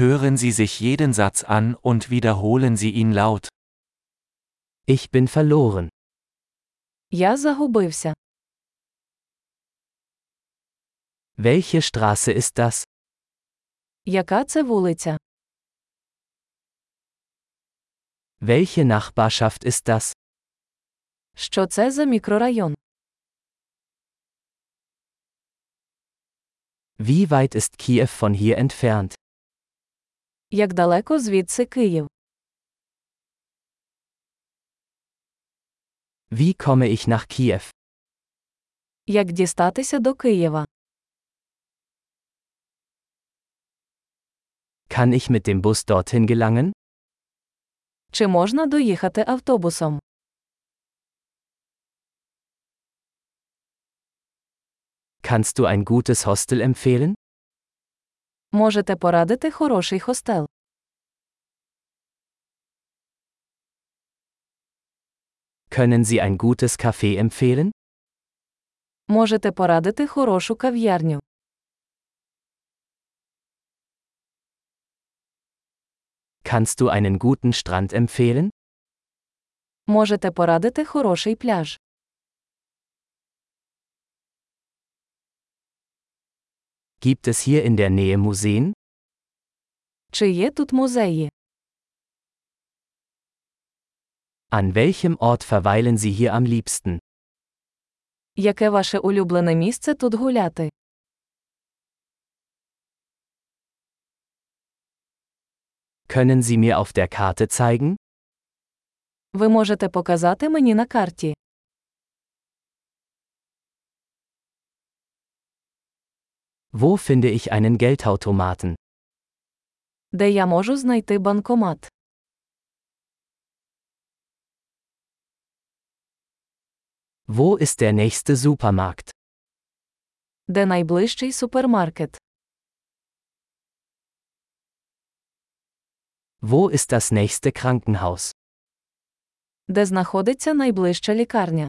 Hören Sie sich jeden Satz an und wiederholen Sie ihn laut. Ich bin verloren. Я загубився. Welche Straße ist das? Яка це вулиця? Welche Nachbarschaft ist das? Що це за мікрорайон? Wie weit ist Kiew von hier entfernt? Як далеко звідси Київ? Wie komme ich nach Kiew? Як дістатися до Києва? Kann ich mit dem Bus dorthin gelangen? Чи можна доїхати автобусом? Kannst du ein gutes Hostel empfehlen? Можете порадити хороший хостел. Können Sie ein gutes Café empfehlen? Можете порадити хорошу кав'ярню. Kannst du einen guten Strand empfehlen? Можете порадити хороший пляж. Gibt es hier in der Nähe Museen? Чи є тут музеї? An welchem Ort verweilen Sie hier am liebsten? Яке ваше улюблене місце тут гуляти? Können Sie mir auf der Karte zeigen? Ви можете показати мені на карті. Wo finde ich einen Geldautomaten? Де я можу знайти банкомат? Wo ist der nächste Supermarkt? Де найближчий супермаркет? Wo ist das nächste Krankenhaus? Де знаходиться найближча лікарня?